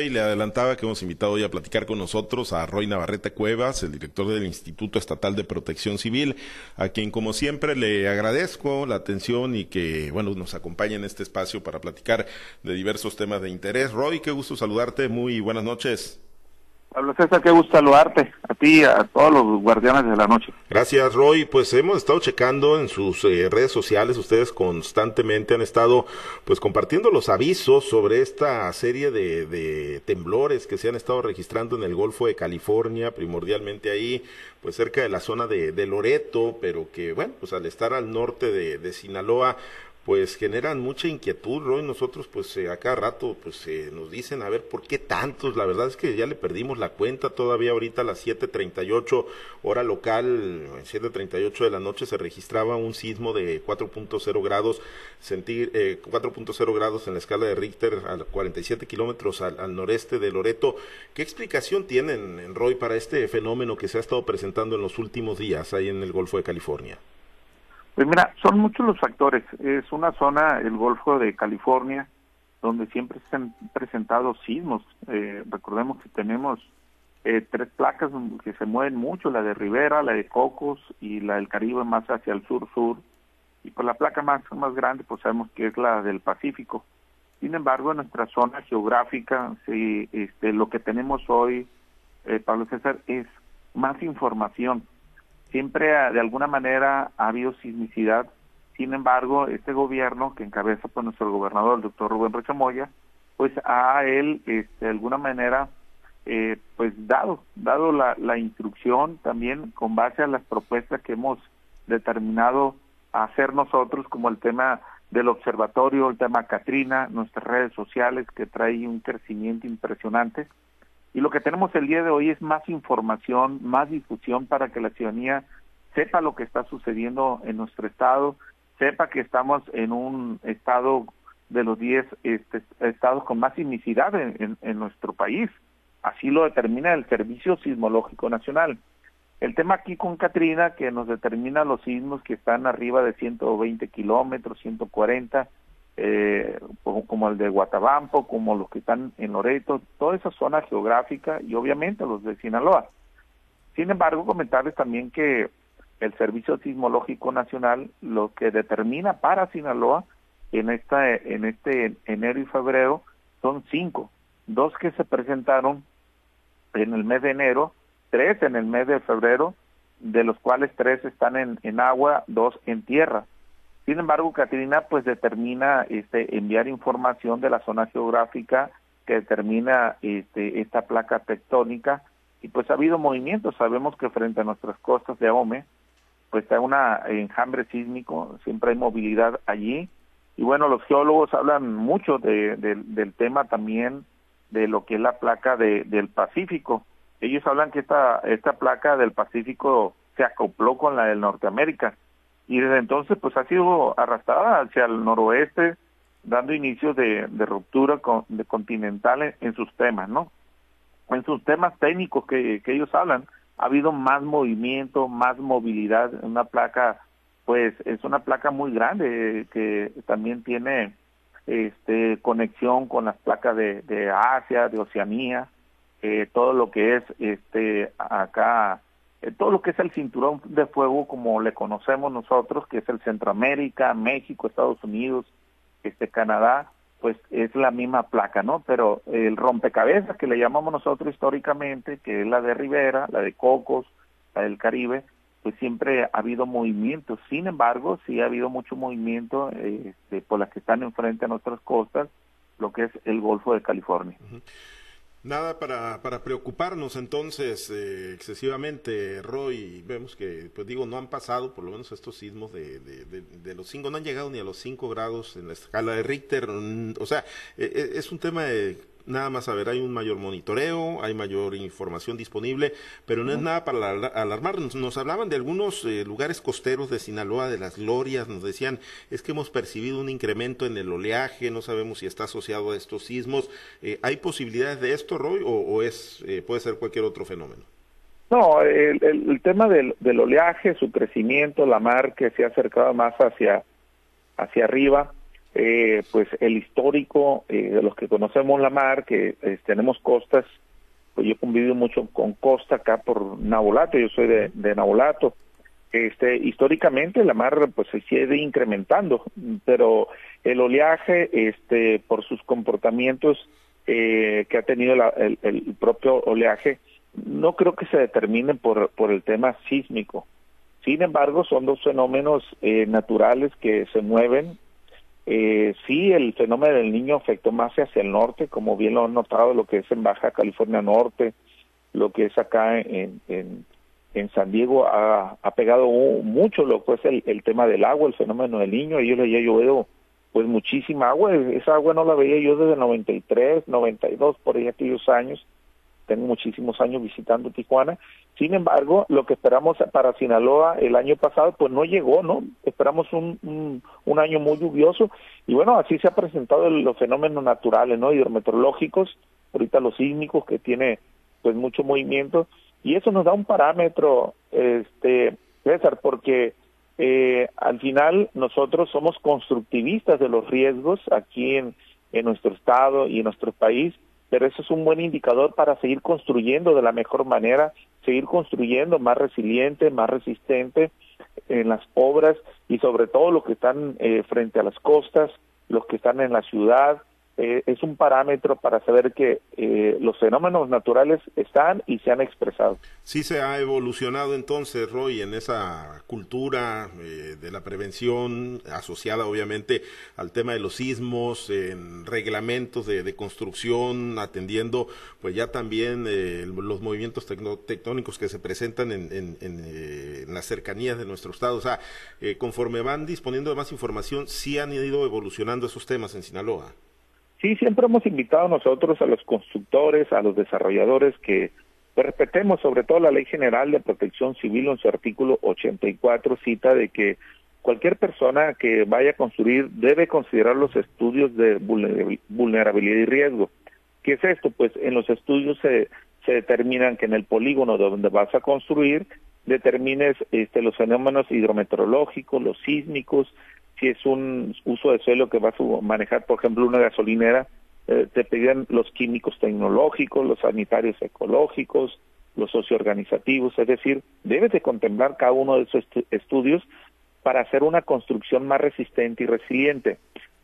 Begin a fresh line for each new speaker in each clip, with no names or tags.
Y le adelantaba que hemos invitado hoy a platicar con nosotros a Roy Navarrete Cuevas, el director del Instituto Estatal de Protección Civil, a quien como siempre le agradezco la atención y que bueno nos acompañe en este espacio para platicar de diversos temas de interés. Roy, qué gusto saludarte, muy buenas noches.
Pablo César, qué gusto saludarte, a ti, a todos los guardianes de la noche.
Gracias, Roy. Pues hemos estado checando en sus eh, redes sociales, ustedes constantemente han estado pues compartiendo los avisos sobre esta serie de, de temblores que se han estado registrando en el Golfo de California, primordialmente ahí, pues cerca de la zona de, de Loreto, pero que bueno, pues al estar al norte de, de Sinaloa, pues generan mucha inquietud, Roy. Nosotros, pues eh, a cada rato, pues eh, nos dicen, a ver, ¿por qué tantos? La verdad es que ya le perdimos la cuenta. Todavía ahorita a las 7:38 hora local, 7:38 de la noche se registraba un sismo de 4.0 grados, sentir eh, 4.0 grados en la escala de Richter a 47 kilómetros al, al, noreste de Loreto. ¿Qué explicación tienen, Roy, para este fenómeno que se ha estado presentando en los últimos días ahí en el Golfo de California?
Pues mira, son muchos los factores. Es una zona, el Golfo de California, donde siempre se han presentado sismos. Eh, recordemos que tenemos eh, tres placas que se mueven mucho, la de Rivera, la de Cocos y la del Caribe más hacia el sur-sur. Y por la placa más, más grande, pues sabemos que es la del Pacífico. Sin embargo, en nuestra zona geográfica, sí, este, lo que tenemos hoy, eh, Pablo César, es más información siempre de alguna manera ha habido sismicidad. Sin embargo, este gobierno que encabeza por nuestro gobernador, el doctor Rubén Rochamoya, pues a él este, de alguna manera eh, pues dado dado la, la instrucción también con base a las propuestas que hemos determinado hacer nosotros como el tema del observatorio, el tema Catrina, nuestras redes sociales que trae un crecimiento impresionante y lo que tenemos el día de hoy es más información, más difusión para que la ciudadanía sepa lo que está sucediendo en nuestro estado, sepa que estamos en un estado de los 10 este, estados con más sismicidad en, en, nuestro país. Así lo determina el Servicio Sismológico Nacional. El tema aquí con Katrina, que nos determina los sismos que están arriba de 120 kilómetros, 140, eh, como el de Guatabampo, como los que están en Loreto, toda esa zona geográfica y obviamente los de Sinaloa. Sin embargo, comentarles también que el Servicio Sismológico Nacional lo que determina para Sinaloa en esta en este enero y febrero son cinco, dos que se presentaron en el mes de enero, tres en el mes de febrero, de los cuales tres están en, en agua, dos en tierra. Sin embargo, Catrina pues determina este enviar información de la zona geográfica que determina este esta placa tectónica. Y pues ha habido movimientos, sabemos que frente a nuestras costas de Ahome pues está una enjambre sísmico, siempre hay movilidad allí. Y bueno, los geólogos hablan mucho de, de, del tema también de lo que es la placa de, del Pacífico. Ellos hablan que esta esta placa del Pacífico se acopló con la del Norteamérica y desde entonces pues ha sido arrastrada hacia el noroeste dando inicio de, de ruptura con, de continental en, sus temas, ¿no? En sus temas técnicos que, que ellos hablan, ha habido más movimiento, más movilidad, una placa, pues es una placa muy grande que también tiene este conexión con las placas de, de Asia, de Oceanía, eh, todo lo que es este acá eh, todo lo que es el cinturón de fuego como le conocemos nosotros, que es el Centroamérica, México, Estados Unidos, este Canadá, pues es la misma placa, ¿no? Pero el rompecabezas que le llamamos nosotros históricamente, que es la de Rivera, la de Cocos, la del Caribe, pues siempre ha habido movimiento. Sin embargo, sí ha habido mucho movimiento este, por las que están enfrente a nuestras costas, lo que es el Golfo de California. Uh.
Nada para, para preocuparnos entonces eh, excesivamente, Roy. Vemos que, pues digo, no han pasado por lo menos estos sismos de, de, los cinco, no han llegado ni a los cinco grados en la escala de Richter. O sea, eh, es un tema de nada más a ver, hay un mayor monitoreo, hay mayor información disponible, pero no es nada para alarmarnos. Nos hablaban de algunos eh, lugares costeros de Sinaloa, de las glorias, nos decían, es que hemos percibido un incremento en el oleaje, no sabemos si está asociado a estos sismos. Eh, ¿Hay posibilidades de esto, Roy, o, o es eh, puede ser cualquier otro fenómeno?
No, el, el, el tema del, del, oleaje, su crecimiento, la mar que se ha acercado más hacia, hacia arriba, eh, pues el histórico eh, los que conocemos la mar, que eh, tenemos costas, pues yo he convivido mucho con costa acá por Nabolato, yo soy de, de Nabolato. Este, históricamente la mar pues se sigue incrementando, pero el oleaje, este, por sus comportamientos que ha tenido el, el, propio oleaje, no creo que se determine por, por el tema sísmico. Sin embargo, son dos fenómenos naturales que se mueven eh, sí, el fenómeno del niño afectó más hacia el norte, como bien lo han notado, lo que es en Baja California Norte, lo que es acá en, San Diego, ha, pegado mucho lo que es el, el, tema del agua, el fenómeno del niño. Ellos le había llovido pues muchísima agua, esa agua no la veía yo desde 93, 92, por ahí aquellos años tengo muchísimos años visitando Tijuana. Sin embargo, lo que esperamos para Sinaloa el año pasado, pues no llegó, ¿no? Esperamos un, un, año muy lluvioso y bueno, así se ha presentado los fenómenos naturales, ¿no? Hidrometeorológicos, ahorita los sísmicos que tiene pues mucho movimiento y eso nos da un parámetro, este, César, porque eh, al final nosotros somos constructivistas de los riesgos aquí en, en nuestro estado y en nuestro país pero eso es un buen indicador para seguir construyendo de la mejor manera, seguir construyendo más resiliente, más resistente en las obras y sobre todo los que están eh, frente a las costas, los que están en la ciudad, eh, es un parámetro para saber que eh, los fenómenos naturales están y se han expresado.
Sí se ha evolucionado entonces, Roy, en esa cultura eh, de la prevención asociada obviamente al tema de los sismos, en reglamentos de, construcción, atendiendo pues ya también los movimientos tectónicos que se presentan en, en, en, las cercanías de nuestro estado. O sea, conforme van disponiendo de más información, sí han ido evolucionando esos temas en Sinaloa.
Sí, siempre hemos invitado nosotros a los constructores, a los desarrolladores que respetemos sobre todo la Ley General de Protección Civil en su artículo 84 cita de que cualquier persona que vaya a construir debe considerar los estudios de vulnerabilidad y riesgo. ¿Qué es esto? Pues en los estudios se, se determinan que en el polígono donde vas a construir determines este, los fenómenos hidrometeorológicos, los sísmicos, si es un uso de suelo que vas a manejar, por ejemplo, una gasolinera, eh, te piden los químicos tecnológicos, los sanitarios ecológicos, los socioorganizativos, es decir, debes de contemplar cada uno de esos estudios para hacer una construcción más resistente y resiliente.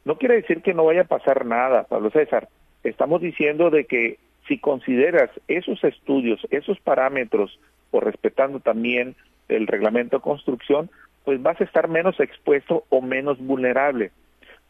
No quiere decir que no vaya a pasar nada, Pablo César. Estamos diciendo de que si consideras esos estudios, esos parámetros, o respetando también el reglamento de construcción, pues vas a estar menos expuesto o menos vulnerable.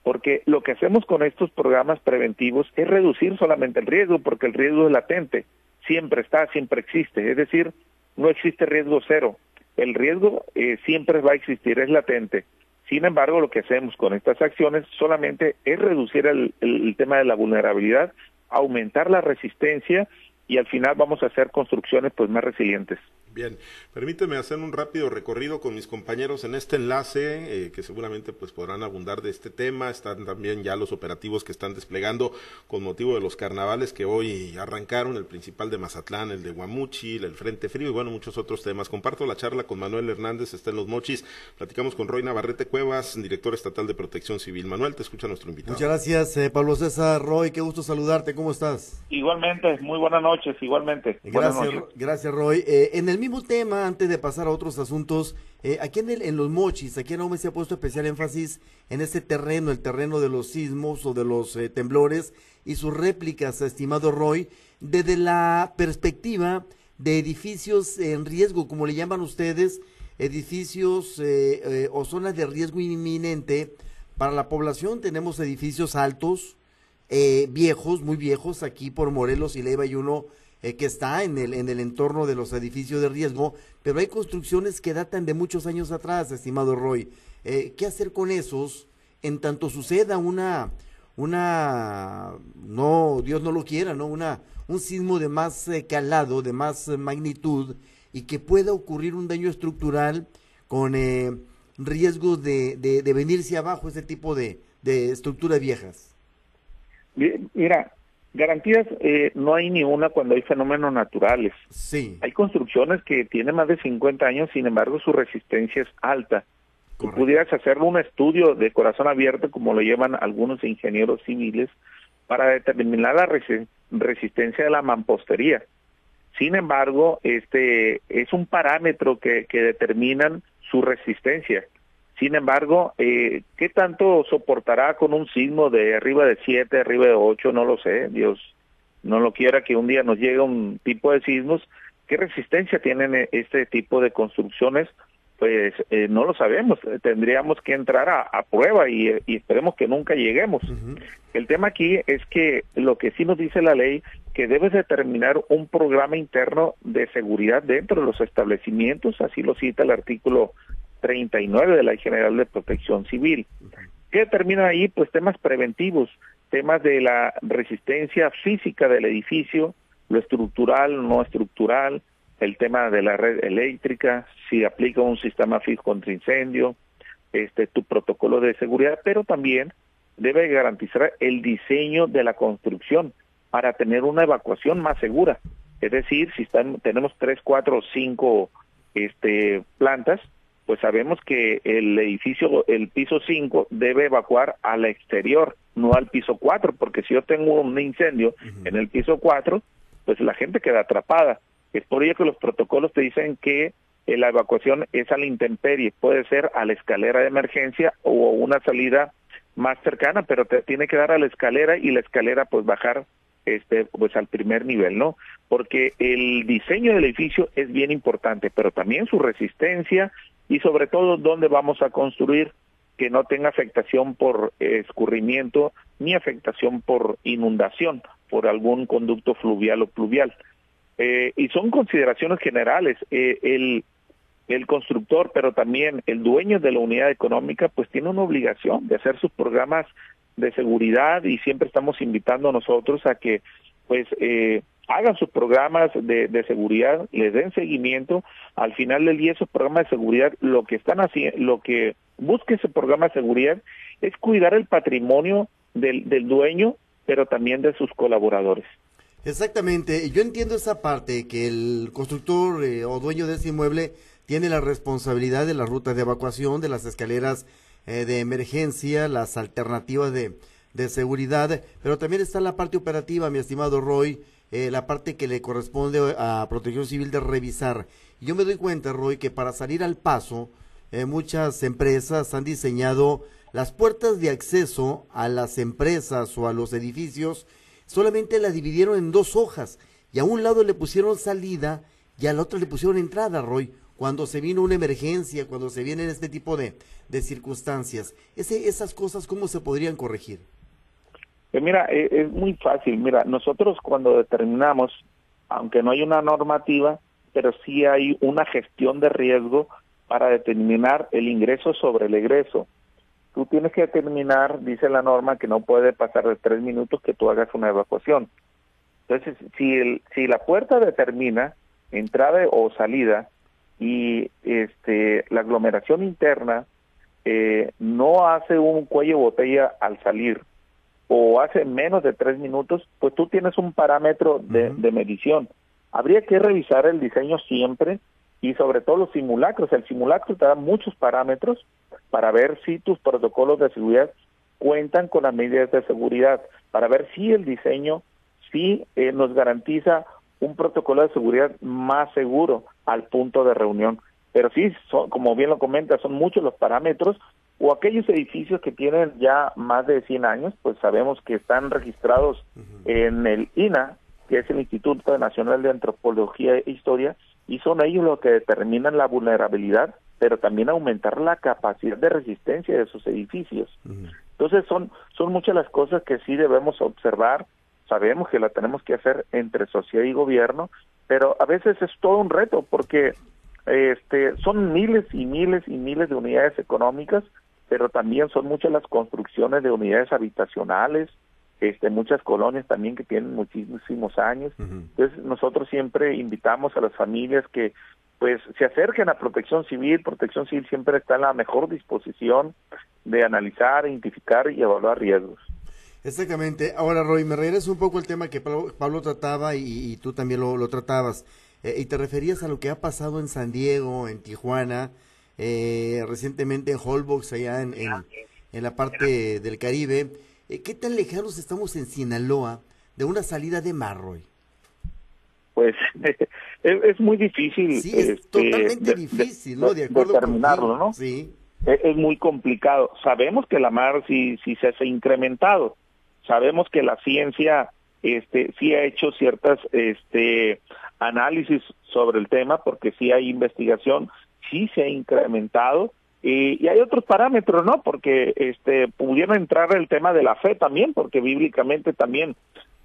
Porque lo que hacemos con estos programas preventivos es reducir solamente el riesgo, porque el riesgo es latente, siempre está, siempre existe. Es decir, no existe riesgo cero. El riesgo eh, siempre va a existir, es latente. Sin embargo, lo que hacemos con estas acciones solamente es reducir el, el tema de la vulnerabilidad, aumentar la resistencia y al final vamos a hacer construcciones pues más resilientes.
Bien, permíteme hacer un rápido recorrido con mis compañeros en este enlace, eh, que seguramente pues podrán abundar de este tema. Están también ya los operativos que están desplegando con motivo de los carnavales que hoy arrancaron, el principal de Mazatlán, el de Guamuchi, el Frente Frío y bueno, muchos otros temas. Comparto la charla con Manuel Hernández, está en Los Mochis. Platicamos con Roy Navarrete Cuevas, director estatal de Protección Civil. Manuel, te escucha nuestro invitado.
Muchas gracias, eh, Pablo César. Roy, qué gusto saludarte. ¿Cómo estás?
Igualmente, muy buenas noches, igualmente.
Gracias, gracias Roy. Eh, en el mismo tema, antes de pasar a otros asuntos, eh, aquí en, el, en los mochis, aquí en Aume se ha puesto especial énfasis en este terreno, el terreno de los sismos o de los eh, temblores y sus réplicas, estimado Roy, desde la perspectiva de edificios en riesgo, como le llaman ustedes, edificios eh, o zonas de riesgo inminente para la población. Tenemos edificios altos, viejos, muy viejos, aquí por Morelos y Leiva y uno eh, que está en el, en el entorno de los edificios de riesgo, pero hay construcciones que datan de muchos años atrás, estimado Roy. Eh, ¿Qué hacer con esos en tanto suceda una, una, no, Dios no lo quiera, ¿no? Una, un sismo de más eh, calado, de más magnitud, y que pueda ocurrir un daño estructural con riesgos de, de, de, venirse abajo ese tipo de, de estructuras viejas?
Mira, Garantías eh, no hay ni una cuando hay fenómenos naturales.
Sí.
Hay construcciones que tienen más de 50 años, sin embargo su resistencia es alta. Tú pudieras hacer un estudio de corazón abierto, como lo llevan algunos ingenieros civiles, para determinar la resistencia de la mampostería. Sin embargo, este es un parámetro que, que determinan su resistencia. Sin embargo, eh, ¿qué tanto soportará con un sismo de arriba de 7, arriba de 8? No lo sé. Dios no lo quiera que un día nos llegue un tipo de sismos. ¿Qué resistencia tienen este tipo de construcciones? Pues eh, no lo sabemos. Tendríamos que entrar a, prueba y, esperemos que nunca lleguemos. El tema aquí es que lo que sí nos dice la ley que debe determinar un programa interno de seguridad dentro de los establecimientos, así lo cita el artículo 39 de la General de Protección Civil. ¿Qué determina ahí? Pues temas preventivos, temas de la resistencia física del edificio, lo estructural, no estructural, el tema de la red eléctrica, si aplica un sistema fijo contra incendio, este tu protocolo de seguridad, pero también debe garantizar el diseño de la construcción para tener una evacuación más segura. Es decir, si están, tenemos tres, cuatro o cinco este, plantas, pues sabemos que el edificio, el piso 5 debe evacuar al exterior, no al piso 4, porque si yo tengo un incendio en el piso 4, pues la gente queda atrapada. Es por ello que los protocolos te dicen que eh, la evacuación es a la intemperie, puede ser a la escalera de emergencia o una salida más cercana, pero te tiene que dar a la escalera y la escalera pues bajar este pues al primer nivel, ¿no? Porque el diseño del edificio es bien importante, pero también su resistencia y sobre todo dónde vamos a construir que no tenga afectación por escurrimiento ni afectación por inundación por algún conducto fluvial o pluvial. Eh, y son consideraciones generales. Eh, el, el constructor, pero también el dueño de la unidad económica, pues tiene una obligación de hacer sus programas de seguridad y siempre estamos invitando a nosotros a que pues eh, hagan sus programas de, de, seguridad, les den seguimiento. Al final del día, esos programas de seguridad, lo que están haciendo, lo que busca ese programa de seguridad es cuidar el patrimonio del, del dueño, pero también de sus colaboradores.
Exactamente, yo entiendo esa parte, que el constructor eh, o dueño de ese inmueble tiene la responsabilidad de la ruta de evacuación, de las escaleras eh, de emergencia, las alternativas de, de seguridad, pero también está la parte operativa, mi estimado Roy, eh, la parte que le corresponde a Protección Civil de revisar. Yo me doy cuenta, Roy, que para salir al paso, eh, muchas empresas han diseñado las puertas de acceso a las empresas o a los edificios, solamente la dividieron en dos hojas y a un lado le pusieron salida y al otro le pusieron entrada, Roy, cuando se vino una emergencia, cuando se vienen este tipo de, de circunstancias. Esas cosas, ¿cómo se podrían corregir?
Mira, e, es, muy fácil. Mira, nosotros cuando determinamos, aunque no hay una normativa, pero sí hay una gestión de riesgo para determinar el ingreso sobre el egreso. Tú tienes que determinar, dice la norma, que no puede pasar de tres minutos que tú hagas una evacuación. Entonces, si, el, si la puerta determina entrada o salida y este, la aglomeración interna eh, no hace un cuello botella al salir, o hace menos de tres minutos, pues tú tienes un parámetro de, medición. Habría que revisar el diseño siempre y sobre todo los simulacros. El simulacro te da muchos parámetros para ver si tus protocolos de seguridad cuentan con las medidas de seguridad, para ver si el diseño sí eh, nos garantiza un protocolo de seguridad más seguro al punto de reunión. Pero sí, son, como bien lo comenta, son muchos los parámetros o aquellos edificios que tienen ya más de 100 años, pues sabemos que están registrados en el INA, que es el Instituto Nacional de Antropología e Historia, y son ellos los que determinan la vulnerabilidad, pero también aumentar la capacidad de resistencia de esos edificios. Entonces son, son muchas las cosas que sí debemos observar, sabemos que la tenemos que hacer entre sociedad y gobierno, pero a veces es todo un reto porque este, son miles y miles y miles de unidades económicas pero también son muchas las construcciones de unidades habitacionales, este, muchas colonias también que tienen muchísimos años. Entonces nosotros siempre invitamos a las familias que pues se acerquen a Protección Civil. Protección Civil siempre está en la mejor disposición de analizar, identificar y evaluar riesgos.
Exactamente. Ahora, Roy, me regreso un poco al tema que Pablo, trataba y, tú también lo, tratabas. Eh, y te referías a lo que ha pasado en San Diego, en Tijuana, eh, recientemente en Holbox, allá en, en, la parte del Caribe. Eh, ¿Qué tan lejanos estamos en Sinaloa de una salida de Marroy?
Pues es, muy difícil.
Sí, es este, totalmente difícil, ¿no? De, acuerdo
determinarlo, ¿no?
Sí.
Es, es, muy complicado. Sabemos que la mar sí, sí se ha incrementado. Sabemos que la ciencia este, sí ha hecho ciertas este, análisis sobre el tema, porque sí hay investigación, sí se ha incrementado, y, hay otros parámetros, ¿no? Porque este, pudiera entrar el tema de la fe también, porque bíblicamente también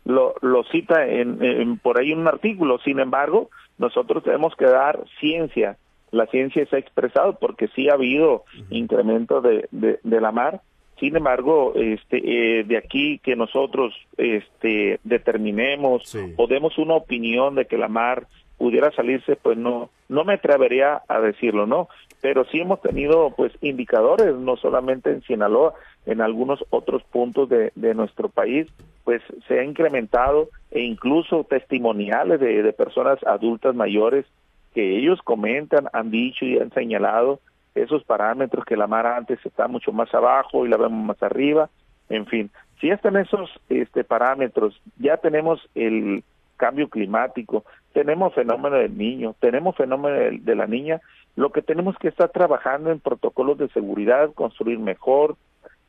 lo, lo cita en, por ahí un artículo. Sin embargo, nosotros tenemos que dar ciencia. La ciencia se ha expresado porque sí ha habido incremento de, de la mar sin embargo, este, eh, de aquí que nosotros este, determinemos o demos una opinión de que la mar pudiera salirse, pues no, no me atrevería a decirlo, ¿no? Pero sí hemos tenido, pues, indicadores, no solamente en Sinaloa, en algunos otros puntos de, nuestro país, pues se ha incrementado e incluso testimoniales de, de personas adultas mayores que ellos comentan, han dicho y han señalado esos parámetros que la mar antes está mucho más abajo y la vemos más arriba, en fin, si están esos este, parámetros, ya tenemos el cambio climático, tenemos fenómeno del niño, tenemos fenómeno de, la niña, lo que tenemos que estar trabajando en protocolos de seguridad, construir mejor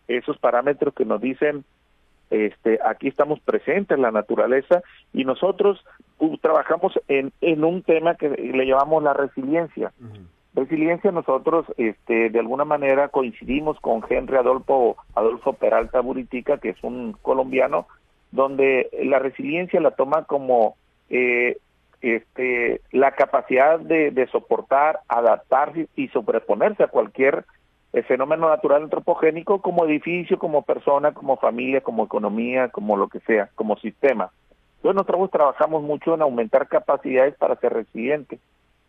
esos parámetros que nos dicen este aquí estamos presentes en la naturaleza y nosotros uh, trabajamos en, en un tema que le llamamos la resiliencia. Resiliencia nosotros este, de alguna manera coincidimos con Henry Adolfo, Adolfo Peralta Buritica, que es un colombiano, donde la resiliencia la toma como eh, este, la capacidad de, soportar, adaptarse y sobreponerse a cualquier eh, fenómeno natural antropogénico como edificio, como persona, como familia, como economía, como lo que sea, como sistema. Entonces nosotros trabajamos mucho en aumentar capacidades para ser resilientes.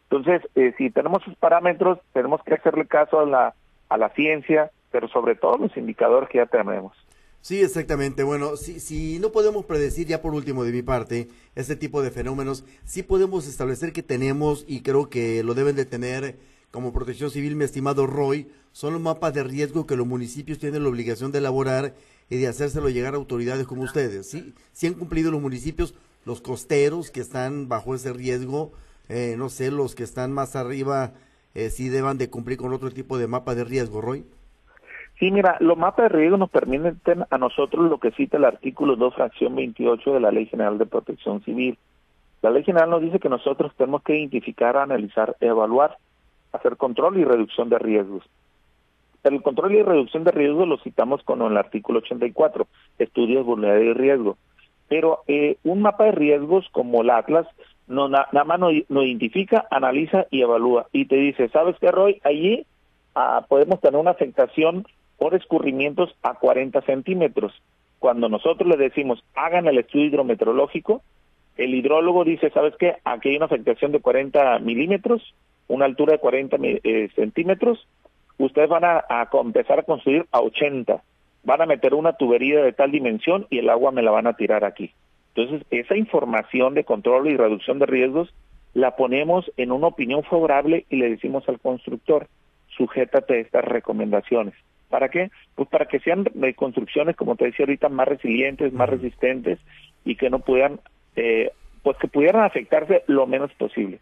Entonces, eh, si tenemos esos parámetros, tenemos que hacerle caso a la, a la ciencia, pero sobre todo los indicadores que ya tenemos.
Sí, exactamente. Bueno, si, si no podemos predecir, ya por último de mi parte, este tipo de fenómenos, sí podemos establecer que tenemos, y creo que lo deben de tener como protección civil, mi estimado Roy, son los mapas de riesgo que los municipios tienen la obligación de elaborar y de hacérselo llegar a autoridades como ustedes. Sí, sí han cumplido los municipios, los costeros que están bajo ese riesgo, eh, no sé, los que están más arriba, eh, sí deban de cumplir con otro tipo de mapa de riesgo, Roy?
Sí, mira, los mapas de riesgo nos permiten a nosotros lo que cita el artículo 2, fracción 28 de la Ley General de Protección Civil. La Ley General nos dice que nosotros tenemos que identificar, analizar, evaluar, hacer control y reducción de riesgos. El control y reducción de riesgos lo citamos con el artículo 84, estudios, vulnerabilidad y riesgo. Pero eh, un mapa de riesgos como el Atlas no, nada más nos, identifica, analiza y evalúa. Y te dice, ¿sabes qué, Roy? Allí ah, podemos tener una afectación por escurrimientos a 40 centímetros. Cuando nosotros le decimos, hagan el estudio hidrometeorológico, el hidrólogo dice, ¿sabes qué? Aquí hay una afectación de 40 milímetros, una altura de 40 eh, centímetros, ustedes van a, a, empezar a construir a 80, van a meter una tubería de tal dimensión y el agua me la van a tirar aquí. Entonces, esa información de control y reducción de riesgos la ponemos en una opinión favorable y le decimos al constructor, sujétate a estas recomendaciones. ¿Para qué? Pues para que sean de construcciones, como te decía ahorita, más resilientes, más resistentes y que no puedan, eh, pues que pudieran afectarse lo menos posible.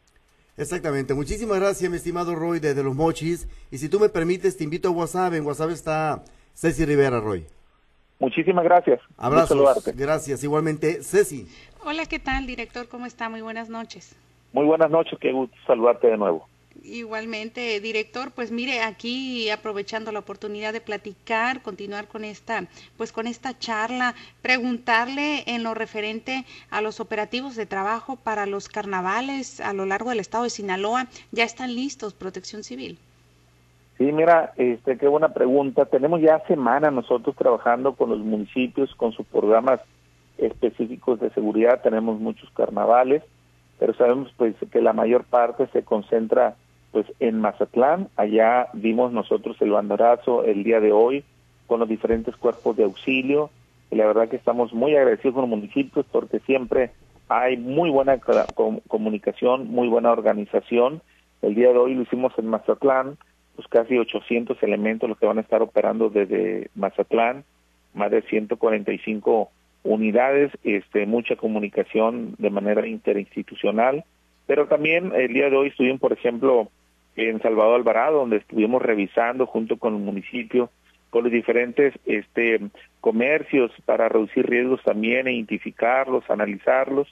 Exactamente. Muchísimas gracias, mi estimado Roy, desde Los Mochis. Y si tú me permites, te invito a WhatsApp. En WhatsApp está Ceci Rivera, Roy.
Muchísimas gracias.
Abrazos. Gracias. Igualmente, Ceci.
Hola, ¿qué tal, director? ¿Cómo está? Muy buenas noches.
Muy buenas noches, qué gusto saludarte de nuevo.
Igualmente, director, pues mire, aquí aprovechando la oportunidad de platicar, continuar con esta, pues con esta charla, preguntarle en lo referente a los operativos de trabajo para los carnavales a lo largo del estado de Sinaloa, ¿ya están listos, Protección Civil?
Sí, mira, este, qué buena pregunta. Tenemos ya semanas nosotros trabajando con los municipios, con sus programas específicos de seguridad. Tenemos muchos carnavales, pero sabemos pues que la mayor parte se concentra pues en Mazatlán. Allá vimos nosotros el banderazo el día de hoy con los diferentes cuerpos de auxilio. Y la verdad que estamos muy agradecidos con los municipios porque siempre hay muy buena comunicación, muy buena organización. El día de hoy lo hicimos en Mazatlán pues casi 800 elementos los que van a estar operando desde Mazatlán, más de 145 unidades, este, mucha comunicación de manera interinstitucional, pero también el día de hoy estuvimos, por ejemplo, en Salvador Alvarado, donde estuvimos revisando junto con el municipio con los diferentes este, comercios para reducir riesgos también, e identificarlos, analizarlos,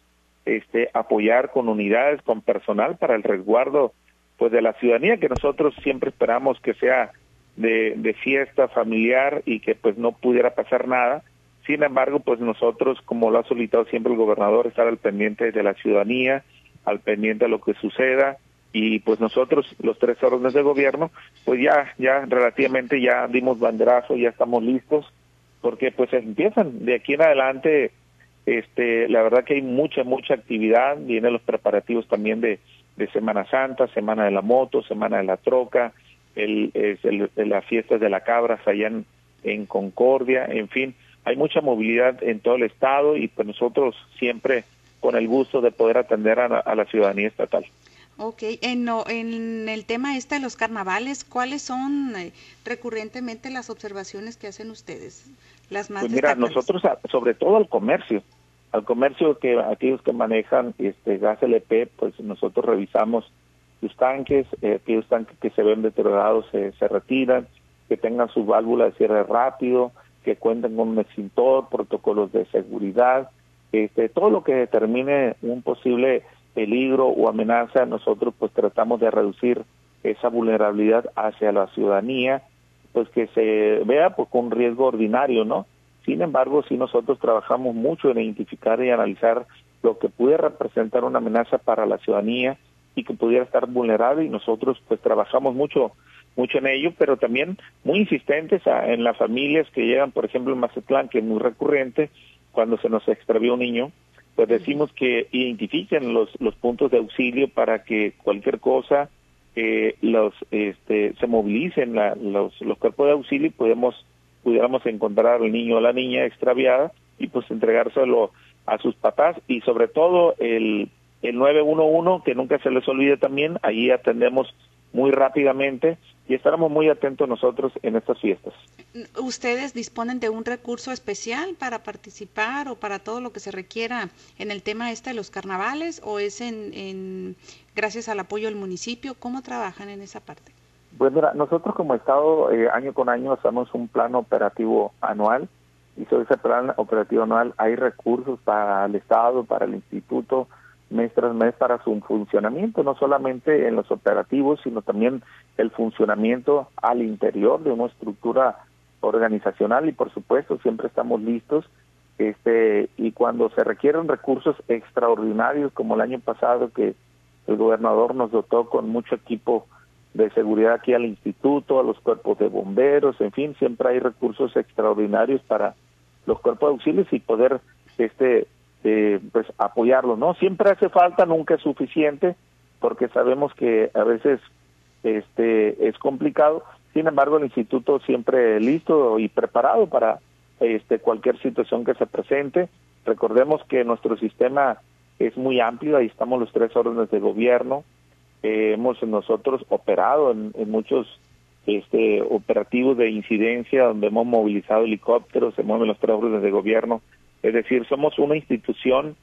este, apoyar con unidades, con personal para el resguardo pues de la ciudadanía que nosotros siempre esperamos que sea de, de fiesta familiar y que pues no pudiera pasar nada. Sin embargo, pues nosotros, como lo ha solicitado siempre el gobernador, estar al pendiente de la ciudadanía, al pendiente de lo que suceda, y pues nosotros los tres órdenes de gobierno pues ya ya relativamente ya dimos banderazo ya estamos listos porque pues empiezan de aquí en adelante este la verdad que hay mucha mucha actividad vienen los preparativos también de, de Semana Santa Semana de la moto Semana de la troca el, las fiestas de la cabra allá en, en Concordia en fin hay mucha movilidad en todo el estado y pues nosotros siempre con el gusto de poder atender a la ciudadanía estatal.
Ok, en, en el tema este de los carnavales, ¿cuáles son eh, recurrentemente las observaciones que hacen ustedes? Las más
pues mira, nosotros sobre todo al comercio, al comercio que aquellos que manejan este gas LP, pues nosotros revisamos sus tanques, eh, aquellos tanques que se ven deteriorados se, se retiran, que tengan su válvula de cierre rápido, que cuenten con un extintor, protocolos de seguridad, este, todo lo que determine un posible peligro o amenaza, nosotros pues tratamos de reducir esa vulnerabilidad hacia la ciudadanía, pues que se vea pues con riesgo ordinario, ¿no? Sin embargo, si nosotros trabajamos mucho en identificar y analizar lo que pudiera representar una amenaza para la ciudadanía y que pudiera estar vulnerable y nosotros pues trabajamos mucho mucho en ello, pero también muy insistentes en las familias que llegan, por ejemplo, en Mazatlán, que es muy recurrente, cuando se nos extravió un niño, pues decimos que identifiquen los, los puntos de auxilio para que cualquier cosa eh, los este, se movilicen los, los cuerpos de auxilio y podemos, pudiéramos encontrar al niño o la niña extraviada y pues entregárselo a sus papás y sobre todo el, el 911 que nunca se les olvide también, ahí atendemos muy rápidamente y estaremos muy atentos nosotros en estas fiestas.
¿Ustedes disponen de un recurso especial para participar o para todo lo que se requiera en el tema este de los carnavales o es en, gracias al apoyo del municipio? ¿Cómo trabajan en esa parte?
Pues mira, nosotros como Estado eh, año con año hacemos un plan operativo anual y sobre ese plan operativo anual hay recursos para el Estado, para el Instituto, mes tras mes para su funcionamiento, no solamente en los operativos, sino también el funcionamiento al interior de una estructura organizacional. Y por supuesto siempre estamos listos este y cuando se requieren recursos extraordinarios como el año pasado que el gobernador nos dotó con mucho equipo de seguridad aquí al instituto, a los cuerpos de bomberos, en fin, siempre hay recursos extraordinarios para los cuerpos de auxilios y poder este eh, pues apoyarlo, ¿no? Siempre hace falta, nunca es suficiente, porque sabemos que a veces este es complicado. Sin embargo, el instituto siempre listo y preparado para este cualquier situación que se presente. Recordemos que nuestro sistema es muy amplio, ahí estamos los tres órdenes de gobierno. Eh, hemos nosotros operado en, en muchos este operativos de incidencia donde hemos movilizado helicópteros, se mueven los tres órdenes de gobierno es decir, somos una institución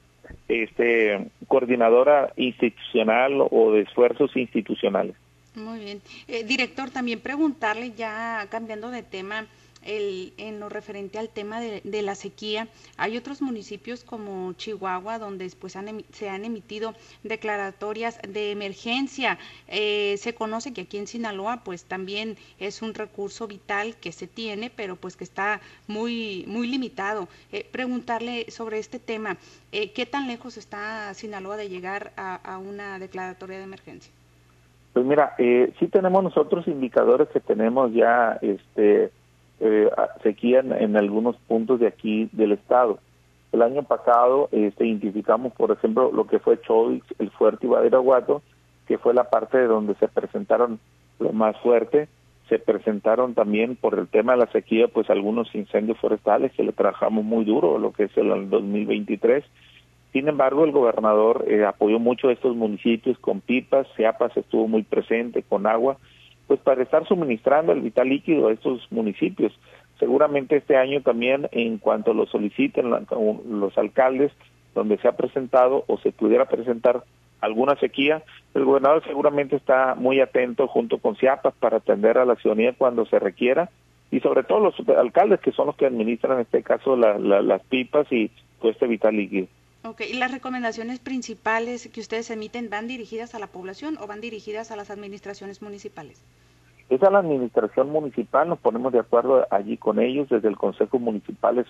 este, coordinadora institucional o de esfuerzos institucionales.
Muy bien. Eh, director, también preguntarle, ya cambiando de tema, el, en lo referente al tema de, la sequía, hay otros municipios como Chihuahua donde pues, se han emitido declaratorias de emergencia. Eh, se conoce que aquí en Sinaloa pues también es un recurso vital que se tiene, pero pues que está muy, muy limitado. Eh, preguntarle sobre este tema, eh, ¿qué tan lejos está Sinaloa de llegar a, a una declaratoria de emergencia?
Pues mira, eh, sí tenemos nosotros indicadores que tenemos ya este eh, sequía en, algunos puntos de aquí del estado. El año pasado este, identificamos, por ejemplo, lo que fue Chovix, el fuerte y que fue la parte de donde se presentaron lo más fuerte. Se presentaron también por el tema de la sequía, pues algunos incendios forestales que le trabajamos muy duro, lo que es el 2023. Sin embargo, el gobernador eh, apoyó mucho a estos municipios con pipas, Chiapas estuvo muy presente con agua pues para estar suministrando el vital líquido a estos municipios. Seguramente este año también, en cuanto lo soliciten los alcaldes, donde se ha presentado o se pudiera presentar alguna sequía, el gobernador seguramente está muy atento junto con CIAPAS para atender a la ciudadanía cuando se requiera y sobre todo los alcaldes que son los que administran en este caso las pipas y pues este vital líquido.
Ok, ¿y las recomendaciones principales que ustedes emiten van dirigidas a la población o van dirigidas a las administraciones municipales?
Es a la administración municipal, nos ponemos de acuerdo allí con ellos, desde el Consejo Municipal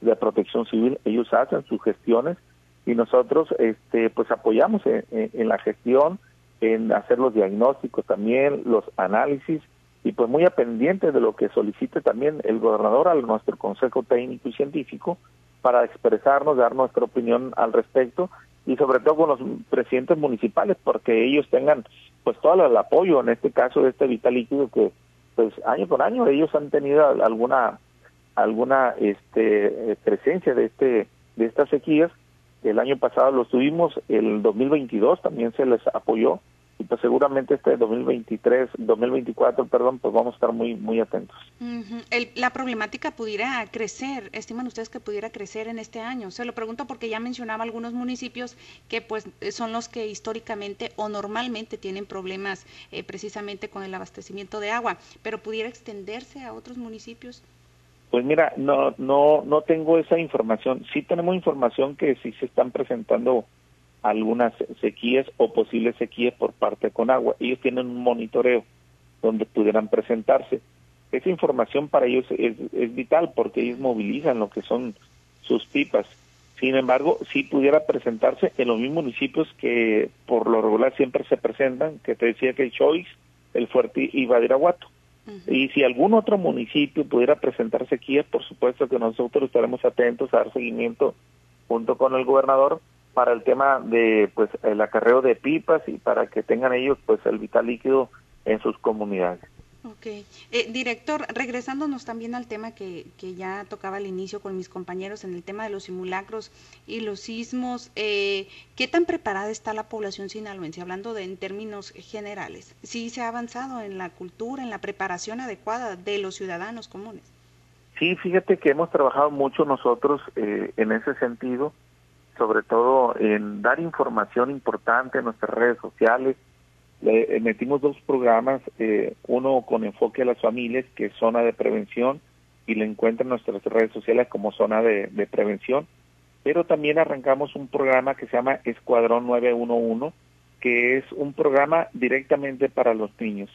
de Protección Civil, ellos hacen sus gestiones y nosotros este, pues apoyamos en, la gestión, en hacer los diagnósticos también, los análisis y pues muy a pendiente de lo que solicite también el gobernador a nuestro Consejo Técnico y Científico para expresarnos, dar nuestra opinión al respecto y sobre todo con los presidentes municipales porque ellos tengan pues todo el apoyo en este caso de este vital líquido que pues año con año ellos han tenido alguna alguna este presencia de este de estas sequías. El año pasado lo tuvimos el 2022 también se les apoyó y pues seguramente este 2023, 2024, perdón, pues vamos a estar muy muy atentos.
la problemática pudiera crecer, estiman ustedes que pudiera crecer en este año. Se lo pregunto porque ya mencionaba algunos municipios que pues son los que históricamente o normalmente tienen problemas eh, precisamente con el abastecimiento de agua, pero pudiera extenderse a otros municipios.
Pues mira, no no no tengo esa información. Sí tenemos información que sí se están presentando algunas sequías o posibles sequías por parte con agua. Ellos tienen un monitoreo donde pudieran presentarse. Esa información para ellos es, es vital porque ellos movilizan lo que son sus pipas. Sin embargo, si pudiera presentarse en los mismos municipios que por lo regular siempre se presentan, que te decía que el Choice, el Fuerte y Badiraguato. Y si algún otro municipio pudiera presentar sequías, por supuesto que nosotros estaremos atentos a dar seguimiento junto con el gobernador para el tema de pues el acarreo de pipas y para que tengan ellos pues el vital líquido en sus comunidades.
Ok. Eh, director, regresándonos también al tema que, que, ya tocaba al inicio con mis compañeros en el tema de los simulacros y los sismos, eh, ¿qué tan preparada está la población sinaloense, hablando de en términos generales? ¿Sí se ha avanzado en la cultura, en la preparación adecuada de los ciudadanos comunes?
Sí, fíjate que hemos trabajado mucho nosotros eh, en ese sentido sobre todo en dar información importante en nuestras redes sociales. Le, eh, metimos dos programas, eh, uno con enfoque a las familias, que es zona de prevención, y le encuentran en nuestras redes sociales como zona de, prevención. Pero también arrancamos un programa que se llama Escuadrón 911, que es un programa directamente para los niños.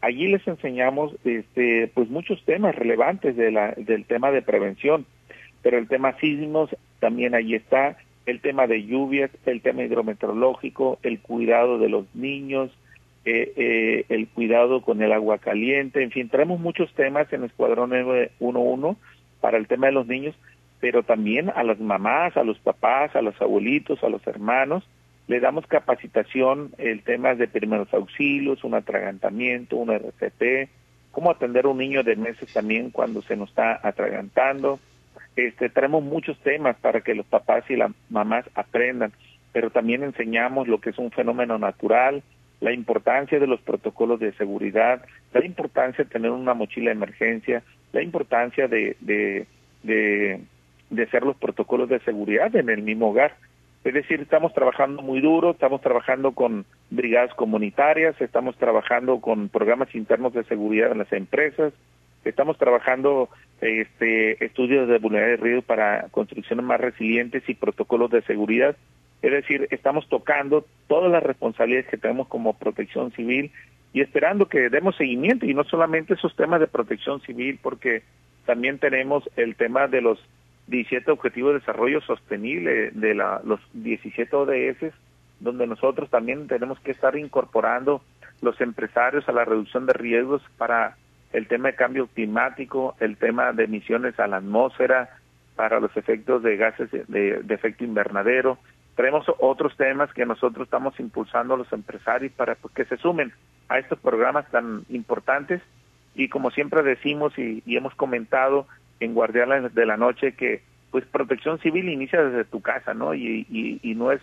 Allí les enseñamos este, pues muchos temas relevantes de la, del tema de prevención, pero el tema sísmos también allí está, el tema de lluvias, el tema hidrometeorológico, el cuidado de los niños, eh, eh, el cuidado con el agua caliente, en fin, traemos muchos temas en Escuadrón 911 para el tema de los niños, pero también a las mamás, a los papás, a los abuelitos, a los hermanos, le damos capacitación, el tema de primeros auxilios, un atragantamiento, un RCP, cómo atender a un niño de meses también cuando se nos está atragantando, este, tenemos muchos temas para que los papás y las mamás aprendan, pero también enseñamos lo que es un fenómeno natural, la importancia de los protocolos de seguridad, la importancia de tener una mochila de emergencia, la importancia de, de, de, de hacer los protocolos de seguridad en el mismo hogar. Es decir, estamos trabajando muy duro, estamos trabajando con brigadas comunitarias, estamos trabajando con programas internos de seguridad en las empresas, Estamos trabajando este, estudios de vulnerabilidad de ríos para construcciones más resilientes y protocolos de seguridad. Es decir, estamos tocando todas las responsabilidades que tenemos como protección civil y esperando que demos seguimiento y no solamente esos temas de protección civil, porque también tenemos el tema de los 17 Objetivos de Desarrollo Sostenible, de la, los 17 ODS, donde nosotros también tenemos que estar incorporando los empresarios a la reducción de riesgos para el tema de cambio climático, el tema de emisiones a la atmósfera para los efectos de gases de, efecto invernadero. Tenemos otros temas que nosotros estamos impulsando a los empresarios para pues, que se sumen a estos programas tan importantes y como siempre decimos y, hemos comentado en Guardianes de la Noche que pues protección civil inicia desde tu casa, ¿no? Y, y, y no es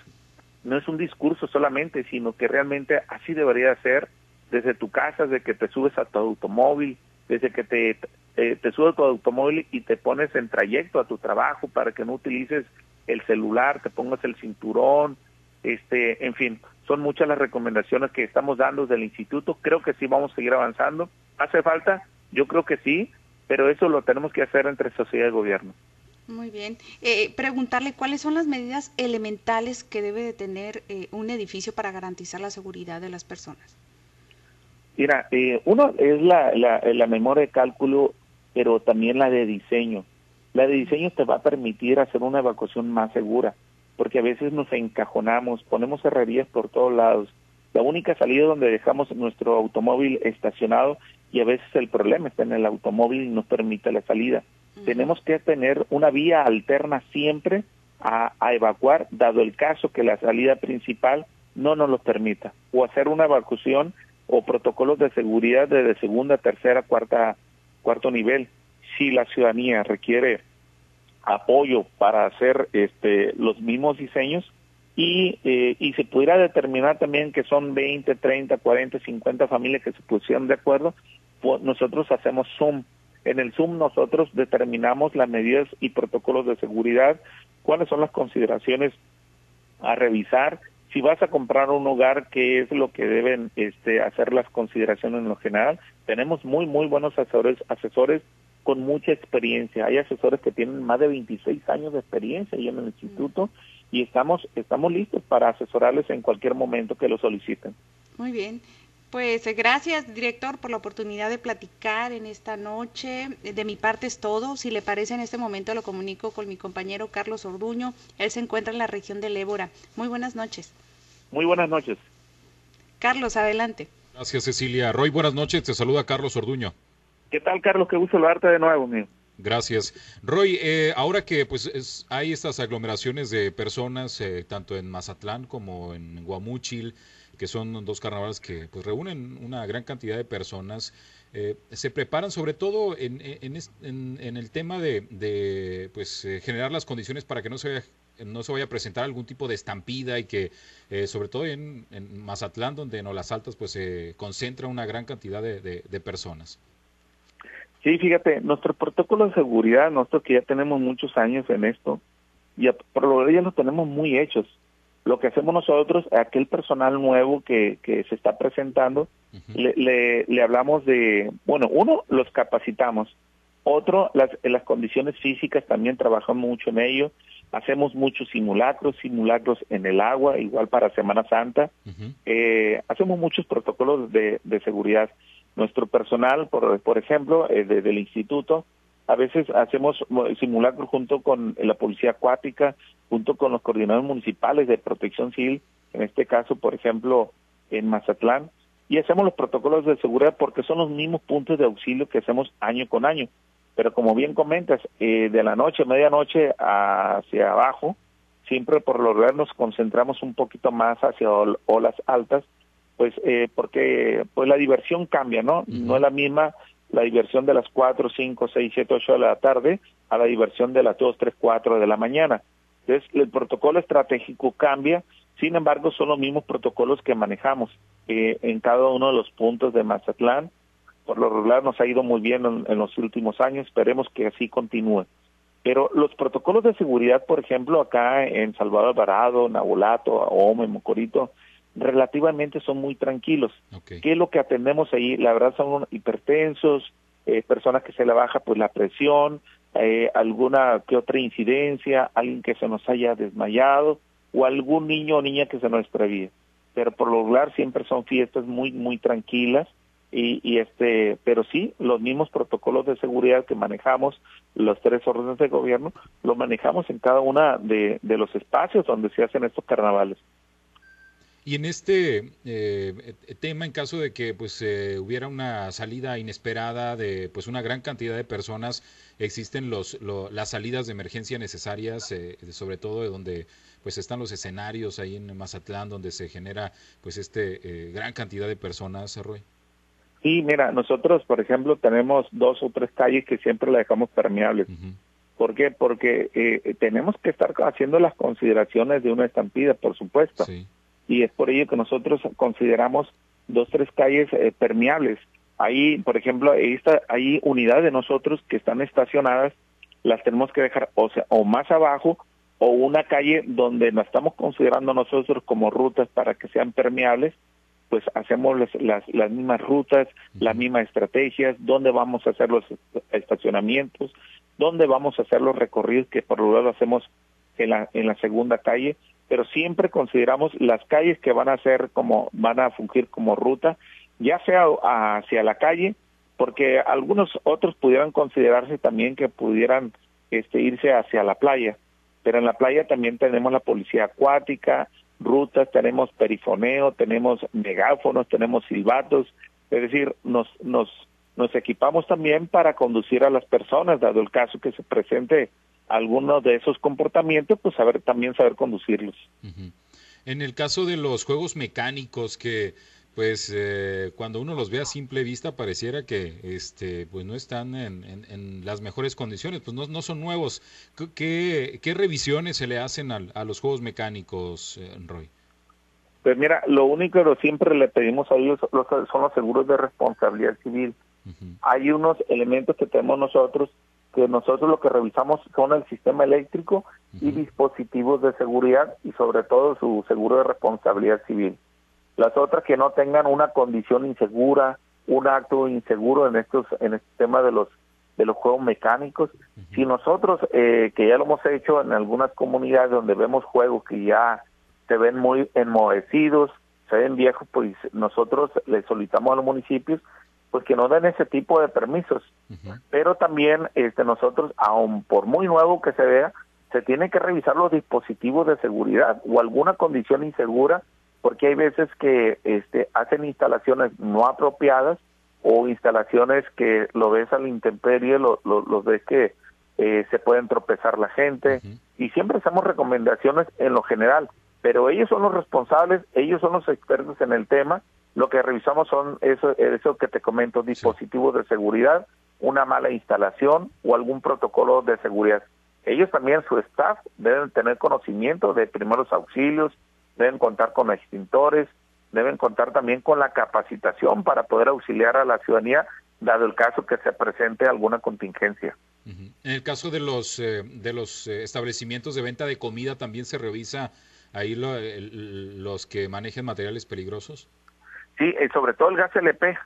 no es un discurso solamente, sino que realmente así debería ser desde tu casa, desde que te subes a tu automóvil, desde que te, te subes a tu automóvil y te pones en trayecto a tu trabajo para que no utilices el celular, te pongas el cinturón, este, en fin, son muchas las recomendaciones que estamos dando desde el instituto. Creo que sí vamos a seguir avanzando. ¿Hace falta? Yo creo que sí, pero eso lo tenemos que hacer entre sociedad y gobierno.
Muy bien. Eh, preguntarle cuáles son las medidas elementales que debe de tener eh, un edificio para garantizar la seguridad de las personas.
Mira, eh, uno es la, la, la memoria de cálculo, pero también la de diseño. La de diseño te va a permitir hacer una evacuación más segura, porque a veces nos encajonamos, ponemos herrerías por todos lados. La única salida donde dejamos nuestro automóvil estacionado y a veces el problema está en el automóvil y no permite la salida. Tenemos que tener una vía alterna siempre a, a, evacuar, dado el caso que la salida principal no nos lo permita, o hacer una evacuación o protocolos de seguridad desde segunda, tercera, cuarta, cuarto nivel. Si la ciudadanía requiere apoyo para hacer este, los mismos diseños, y, eh, y se pudiera determinar también que son 20, 30, 40, 50 familias que se pusieron de acuerdo, pues nosotros hacemos Zoom. En el Zoom nosotros determinamos las medidas y protocolos de seguridad, cuáles son las consideraciones a revisar, si vas a comprar un hogar, qué es lo que deben este, hacer las consideraciones en lo general. Tenemos muy, muy buenos asesores, asesores con mucha experiencia. Hay asesores que tienen más de 26 años de experiencia ahí en el instituto y estamos, estamos listos para asesorarles en cualquier momento que lo soliciten.
Muy bien. Pues eh, gracias, director, por la oportunidad de platicar en esta noche. De mi parte es todo. Si le parece, en este momento lo comunico con mi compañero Carlos Orduño. Él se encuentra en la región del Ébora. Muy buenas noches.
Muy buenas noches.
Carlos, adelante.
Gracias, Cecilia. Roy, buenas noches. Te saluda Carlos Orduño.
¿Qué tal, Carlos? Qué gusto saludarte de nuevo, mío.
Gracias. Roy, eh, ahora que pues hay estas aglomeraciones de personas, eh, tanto en Mazatlán como en Guamúchil, que son dos carnavales que pues reúnen una gran cantidad de personas, eh, se preparan sobre todo en, en, el tema de, pues generar las condiciones para que no se no se vaya a presentar algún tipo de estampida y que sobre todo en, Mazatlán, donde en las altas pues se concentra una gran cantidad de personas.
Sí, fíjate, nuestro protocolo de seguridad, nosotros que ya tenemos muchos años en esto, y por lo ya los tenemos muy hechos. Lo que hacemos nosotros, aquel personal nuevo que, que se está presentando, le, le, le, hablamos de, bueno, uno, los capacitamos, otro, las, las condiciones físicas también trabajamos mucho en ello, hacemos muchos simulacros, simulacros en el agua, igual para Semana Santa, eh, hacemos muchos protocolos de, de seguridad. Nuestro personal, por, por ejemplo, eh, del instituto, a veces hacemos simulacros junto con la policía acuática, junto con los coordinadores municipales de protección civil, en este caso, por ejemplo, en Mazatlán, y hacemos los protocolos de seguridad porque son los mismos puntos de auxilio que hacemos año con año. Pero como bien comentas, eh, de la noche, medianoche hacia abajo, siempre por lo general nos concentramos un poquito más hacia olas altas pues eh, porque pues la diversión cambia, ¿no? No es la misma la diversión de las 4, 5, 6, 7, 8 de la tarde a la diversión de las 2, 3, 4 de la mañana. Entonces, el protocolo estratégico cambia, sin embargo, son los mismos protocolos que manejamos eh, en cada uno de los puntos de Mazatlán. Por lo regular nos ha ido muy bien en, los últimos años, esperemos que así continúe. Pero los protocolos de seguridad, por ejemplo, acá en Salvador Alvarado, Nabolato, Ome, Mocorito, relativamente son muy tranquilos. ¿Qué es lo que atendemos ahí? La verdad son hipertensos, eh, personas que se le baja pues la presión, eh, alguna que otra incidencia, alguien que se nos haya desmayado o algún niño o niña que se nos extravíe. Pero por lo regular siempre son fiestas muy muy tranquilas y, y este, pero sí los mismos protocolos de seguridad que manejamos los tres órdenes de gobierno lo manejamos en cada una de, de los espacios donde se hacen estos carnavales.
Y en este eh, tema, en caso de que pues eh, hubiera una salida inesperada de pues una gran cantidad de personas, existen los las salidas de emergencia necesarias, eh, sobre todo de donde pues están los escenarios ahí en Mazatlán, donde se genera pues este gran cantidad de personas, Roy.
Sí, mira, nosotros, por ejemplo, tenemos dos o tres calles que siempre las dejamos permeables. ¿Por qué? Porque tenemos que estar haciendo las consideraciones de una estampida, por supuesto. Sí y es por ello que nosotros consideramos dos, tres calles eh, permeables. Ahí, por ejemplo, ahí está, hay unidades de nosotros que están estacionadas, las tenemos que dejar o, sea, o más abajo o una calle donde la estamos considerando nosotros como rutas para que sean permeables, pues hacemos las, las, mismas rutas, las mismas estrategias, dónde vamos a hacer los estacionamientos, dónde vamos a hacer los recorridos que por lo lado hacemos en la, en la segunda calle, pero siempre consideramos las calles que van a ser como, van a fungir como ruta, ya sea hacia la calle, porque algunos otros pudieran considerarse también que pudieran este, irse hacia la playa, pero en la playa también tenemos la policía acuática, rutas, tenemos perifoneo, tenemos megáfonos, tenemos silbatos, es decir, nos, nos, nos equipamos también para conducir a las personas, dado el caso que se presente alguno de esos comportamientos, pues saber también saber conducirlos.
En el caso de los juegos mecánicos que pues eh, cuando uno los ve a simple vista pareciera que este pues no están en, en, las mejores condiciones, pues no, no son nuevos. ¿Qué, ¿Qué, revisiones se le hacen a, a los juegos mecánicos, eh, Roy?
Pues mira, lo único que siempre le pedimos a ellos son los seguros de responsabilidad civil. Hay unos elementos que tenemos nosotros que nosotros lo que revisamos son el sistema eléctrico y dispositivos de seguridad y sobre todo su seguro de responsabilidad civil. Las otras que no tengan una condición insegura, un acto inseguro en estos en este tema de los de los juegos mecánicos. Si nosotros eh, que ya lo hemos hecho en algunas comunidades donde vemos juegos que ya se ven muy enmohecidos, se ven viejos, pues nosotros le solicitamos a los municipios pues que no den ese tipo de permisos. Pero también este nosotros, aun por muy nuevo que se vea, se tiene que revisar los dispositivos de seguridad o alguna condición insegura, porque hay veces que este hacen instalaciones no apropiadas o instalaciones que lo ves al intemperie, lo, lo, ves que eh, se pueden tropezar la gente. Y siempre hacemos recomendaciones en lo general, pero ellos son los responsables, ellos son los expertos en el tema. Lo que revisamos son eso, eso que te comento, dispositivos de seguridad, una mala instalación o algún protocolo de seguridad. Ellos también, su staff, deben tener conocimiento de primeros auxilios, deben contar con extintores, deben contar también con la capacitación para poder auxiliar a la ciudadanía dado el caso que se presente alguna contingencia.
En el caso de los eh, de los eh, establecimientos de venta de comida también se revisa ahí los que manejen materiales peligrosos.
Sí, eh, sobre todo el gas LP.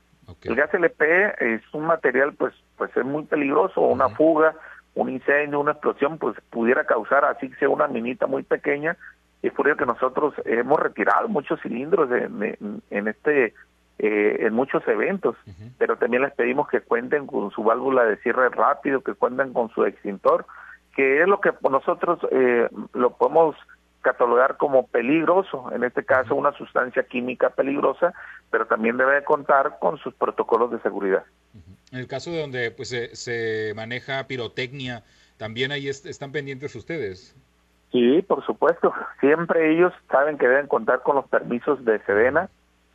El gas LP es un material, pues, pues es muy peligroso. Una fuga, un incendio, una explosión, pues pudiera causar así que sea una minita muy pequeña. Es por ello que nosotros hemos retirado muchos cilindros en este eh, en muchos eventos, pero también les pedimos que cuenten con su válvula de cierre rápido, que cuenten con su extintor, que es lo que nosotros eh, lo podemos catalogar como peligroso, en este caso una sustancia química peligrosa, pero también debe contar con sus protocolos de seguridad.
En el caso de donde pues se, maneja pirotecnia, también ahí están pendientes ustedes.
Sí, por supuesto. Siempre ellos saben que deben contar con los permisos de Sedena,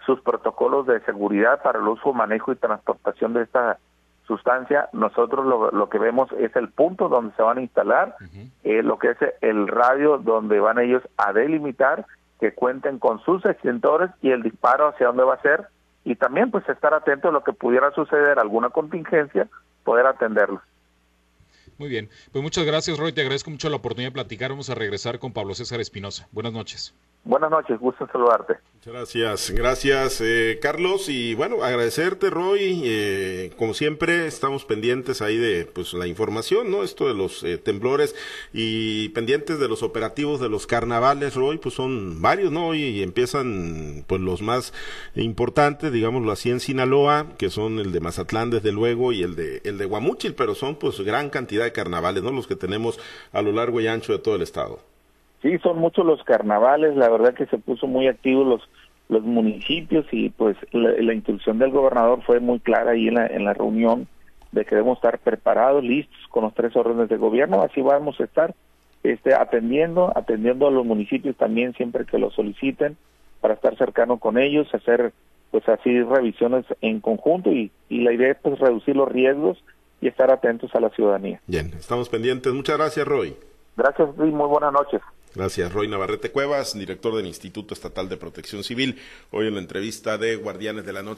sus protocolos de seguridad para el uso, manejo y transportación de esta sustancia, nosotros lo, que vemos es el punto donde se van a instalar, eh, lo que es el radio donde van ellos a delimitar, que cuenten con sus extintores y el disparo hacia dónde va a ser, y también pues estar atento a lo que pudiera suceder, alguna contingencia, poder atenderlo.
Muy bien, pues muchas gracias Roy, te agradezco mucho la oportunidad de platicar, vamos a regresar con Pablo César Espinosa. Buenas noches.
Buenas noches, gusto saludarte.
Muchas gracias, gracias eh, Carlos y bueno, agradecerte Roy, eh, como siempre estamos pendientes ahí de pues la información, ¿no? Esto de los eh, temblores y pendientes de los operativos de los carnavales Roy, pues son varios, ¿no? Y, empiezan pues los más importantes, digámoslo así en Sinaloa, que son el de Mazatlán desde luego y el de el de Guamúchil, pero son pues gran cantidad de carnavales, ¿no? Los que tenemos a lo largo y ancho de todo el estado.
Sí, son muchos los carnavales, la verdad que se puso muy activos los los municipios y pues la, la instrucción del gobernador fue muy clara ahí en la, en la reunión de que debemos estar preparados, listos con los tres órdenes de gobierno, así vamos a estar este, atendiendo, atendiendo a los municipios también siempre que lo soliciten para estar cercano con ellos, hacer pues así revisiones en conjunto y, y la idea es pues reducir los riesgos y estar atentos a la ciudadanía.
Bien, estamos pendientes. Muchas gracias, Roy.
Gracias y muy buenas noches.
Gracias, Roy Navarrete Cuevas, director del Instituto Estatal de Protección Civil. Hoy en la entrevista de Guardianes de la Noche.